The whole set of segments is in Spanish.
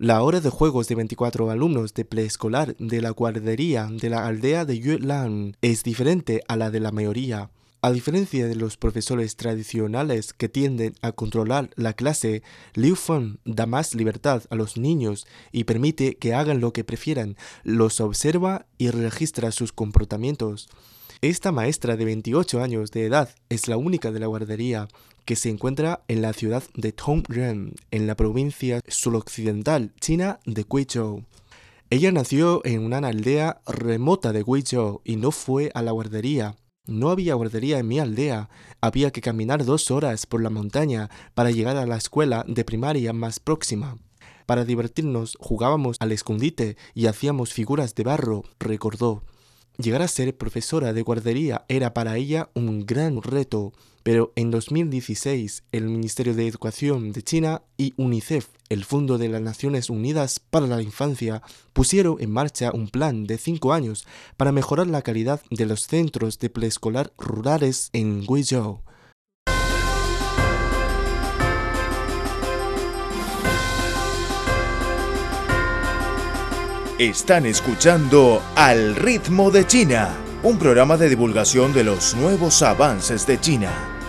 La hora de juegos de 24 alumnos de preescolar de la guardería de la aldea de Yuelan es diferente a la de la mayoría. A diferencia de los profesores tradicionales que tienden a controlar la clase, Liu Feng da más libertad a los niños y permite que hagan lo que prefieran, los observa y registra sus comportamientos. Esta maestra de 28 años de edad es la única de la guardería que se encuentra en la ciudad de Tongren, en la provincia suroccidental china de Guizhou. Ella nació en una aldea remota de Guizhou y no fue a la guardería. No había guardería en mi aldea. Había que caminar dos horas por la montaña para llegar a la escuela de primaria más próxima. Para divertirnos jugábamos al escondite y hacíamos figuras de barro, recordó. Llegar a ser profesora de guardería era para ella un gran reto, pero en 2016 el Ministerio de Educación de China y UNICEF, el Fondo de las Naciones Unidas para la Infancia, pusieron en marcha un plan de cinco años para mejorar la calidad de los centros de preescolar rurales en Guizhou. Están escuchando Al ritmo de China, un programa de divulgación de los nuevos avances de China.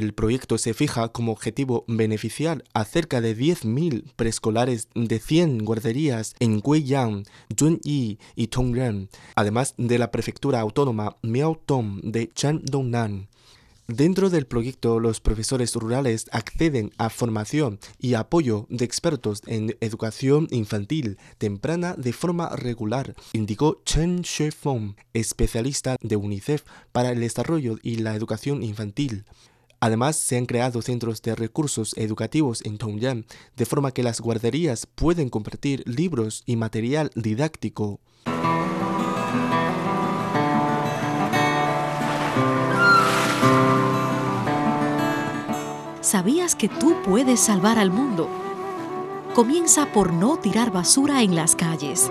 El proyecto se fija como objetivo beneficiar a cerca de 10.000 preescolares de 100 guarderías en Guiyang, Zunyi y Tongren, además de la prefectura autónoma Miaotong de Shandongnan. Dentro del proyecto, los profesores rurales acceden a formación y apoyo de expertos en educación infantil temprana de forma regular, indicó Chen Shefeng, especialista de UNICEF para el desarrollo y la educación infantil. Además, se han creado centros de recursos educativos en Tongyang, de forma que las guarderías pueden compartir libros y material didáctico. ¿Sabías que tú puedes salvar al mundo? Comienza por no tirar basura en las calles.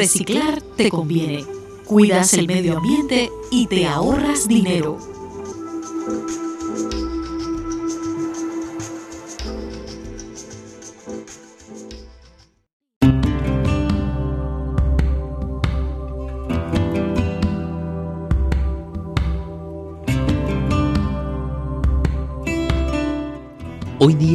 Reciclar te conviene. Cuidas el medio ambiente y te ahorras dinero.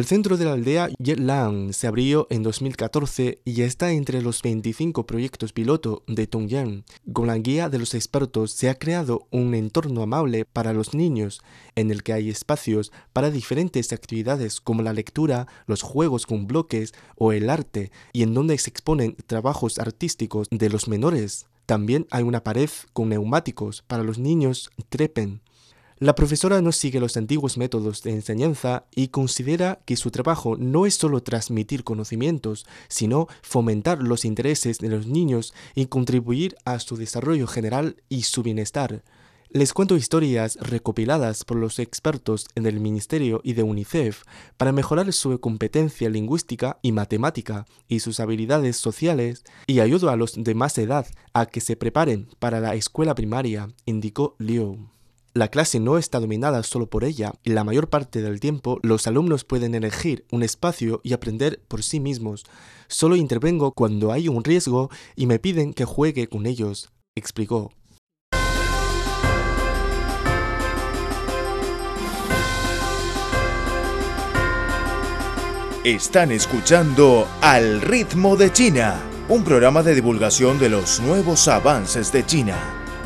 El centro de la aldea Yetlan se abrió en 2014 y está entre los 25 proyectos piloto de Tongyang. Con la guía de los expertos se ha creado un entorno amable para los niños, en el que hay espacios para diferentes actividades como la lectura, los juegos con bloques o el arte, y en donde se exponen trabajos artísticos de los menores. También hay una pared con neumáticos para los niños trepen. La profesora no sigue los antiguos métodos de enseñanza y considera que su trabajo no es solo transmitir conocimientos, sino fomentar los intereses de los niños y contribuir a su desarrollo general y su bienestar. Les cuento historias recopiladas por los expertos en el Ministerio y de UNICEF para mejorar su competencia lingüística y matemática y sus habilidades sociales y ayudo a los de más edad a que se preparen para la escuela primaria, indicó Liu. La clase no está dominada solo por ella y la mayor parte del tiempo los alumnos pueden elegir un espacio y aprender por sí mismos. Solo intervengo cuando hay un riesgo y me piden que juegue con ellos, explicó. Están escuchando Al ritmo de China, un programa de divulgación de los nuevos avances de China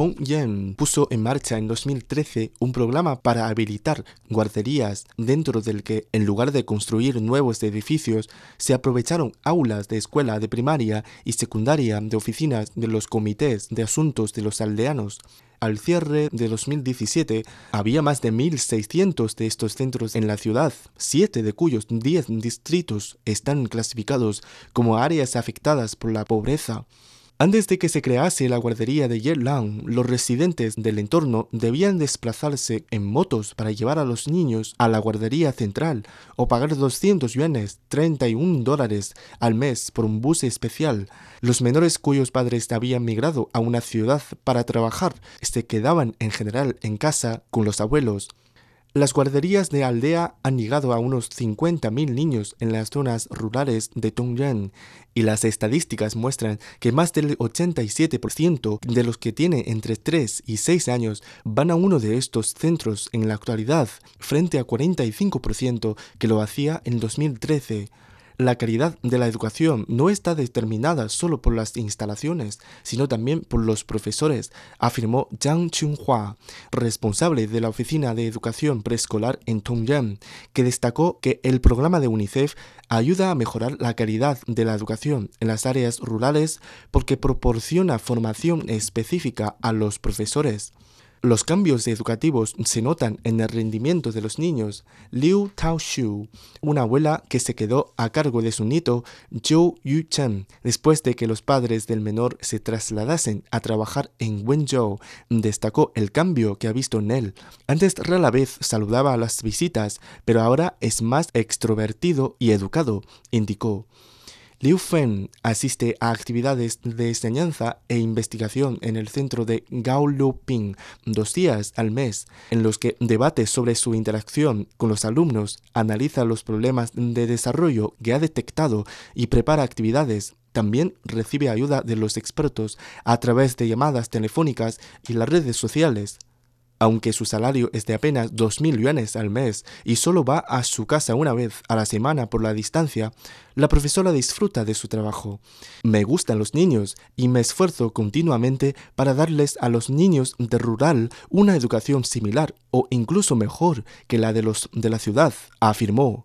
Tong Yen puso en marcha en 2013 un programa para habilitar guarderías dentro del que, en lugar de construir nuevos edificios, se aprovecharon aulas de escuela de primaria y secundaria de oficinas de los comités de asuntos de los aldeanos. Al cierre de 2017 había más de 1.600 de estos centros en la ciudad, siete de cuyos 10 distritos están clasificados como áreas afectadas por la pobreza. Antes de que se crease la guardería de Yerlang, los residentes del entorno debían desplazarse en motos para llevar a los niños a la guardería central o pagar 200 yuanes, 31 dólares al mes por un bus especial. Los menores cuyos padres habían migrado a una ciudad para trabajar se quedaban en general en casa con los abuelos. Las guarderías de aldea han llegado a unos 50.000 niños en las zonas rurales de Tongyang y las estadísticas muestran que más del 87% de los que tienen entre 3 y 6 años van a uno de estos centros en la actualidad, frente a 45% que lo hacía en 2013. La calidad de la educación no está determinada solo por las instalaciones, sino también por los profesores, afirmó Zhang Chunhua, responsable de la Oficina de Educación Preescolar en Tongyang, que destacó que el programa de UNICEF ayuda a mejorar la calidad de la educación en las áreas rurales porque proporciona formación específica a los profesores. Los cambios educativos se notan en el rendimiento de los niños. Liu Taoshu, una abuela que se quedó a cargo de su nieto Zhou Yu-chen después de que los padres del menor se trasladasen a trabajar en Wenzhou, destacó el cambio que ha visto en él. Antes rara vez saludaba a las visitas, pero ahora es más extrovertido y educado, indicó. Liu Fen asiste a actividades de enseñanza e investigación en el centro de Gao Ping dos días al mes, en los que debate sobre su interacción con los alumnos, analiza los problemas de desarrollo que ha detectado y prepara actividades también recibe ayuda de los expertos a través de llamadas telefónicas y las redes sociales. Aunque su salario es de apenas 2.000 yuanes al mes y solo va a su casa una vez a la semana por la distancia, la profesora disfruta de su trabajo. Me gustan los niños y me esfuerzo continuamente para darles a los niños de rural una educación similar o incluso mejor que la de los de la ciudad, afirmó.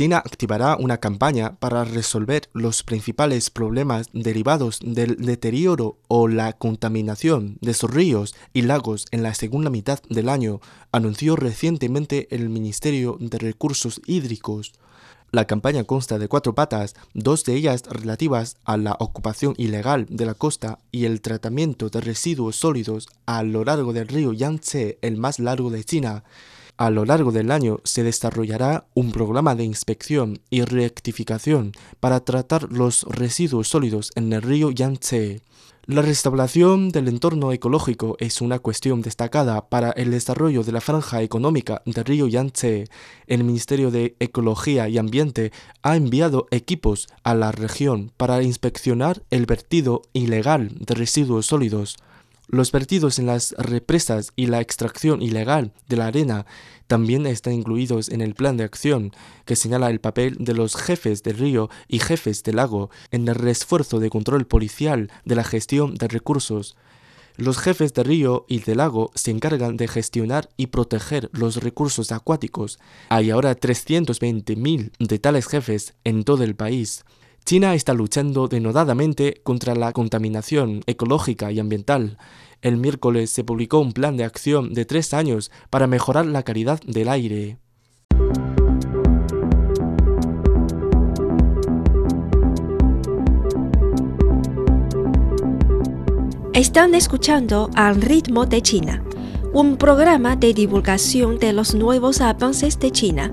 China activará una campaña para resolver los principales problemas derivados del deterioro o la contaminación de sus ríos y lagos en la segunda mitad del año, anunció recientemente el Ministerio de Recursos Hídricos. La campaña consta de cuatro patas, dos de ellas relativas a la ocupación ilegal de la costa y el tratamiento de residuos sólidos a lo largo del río Yangtze, el más largo de China. A lo largo del año se desarrollará un programa de inspección y rectificación para tratar los residuos sólidos en el río Yangtze. La restauración del entorno ecológico es una cuestión destacada para el desarrollo de la franja económica del río Yangtze. El Ministerio de Ecología y Ambiente ha enviado equipos a la región para inspeccionar el vertido ilegal de residuos sólidos. Los vertidos en las represas y la extracción ilegal de la arena también están incluidos en el plan de acción que señala el papel de los jefes del río y jefes del lago en el refuerzo de control policial de la gestión de recursos. Los jefes de río y de lago se encargan de gestionar y proteger los recursos acuáticos. Hay ahora 320.000 de tales jefes en todo el país. China está luchando denodadamente contra la contaminación ecológica y ambiental. El miércoles se publicó un plan de acción de tres años para mejorar la calidad del aire. Están escuchando Al ritmo de China, un programa de divulgación de los nuevos avances de China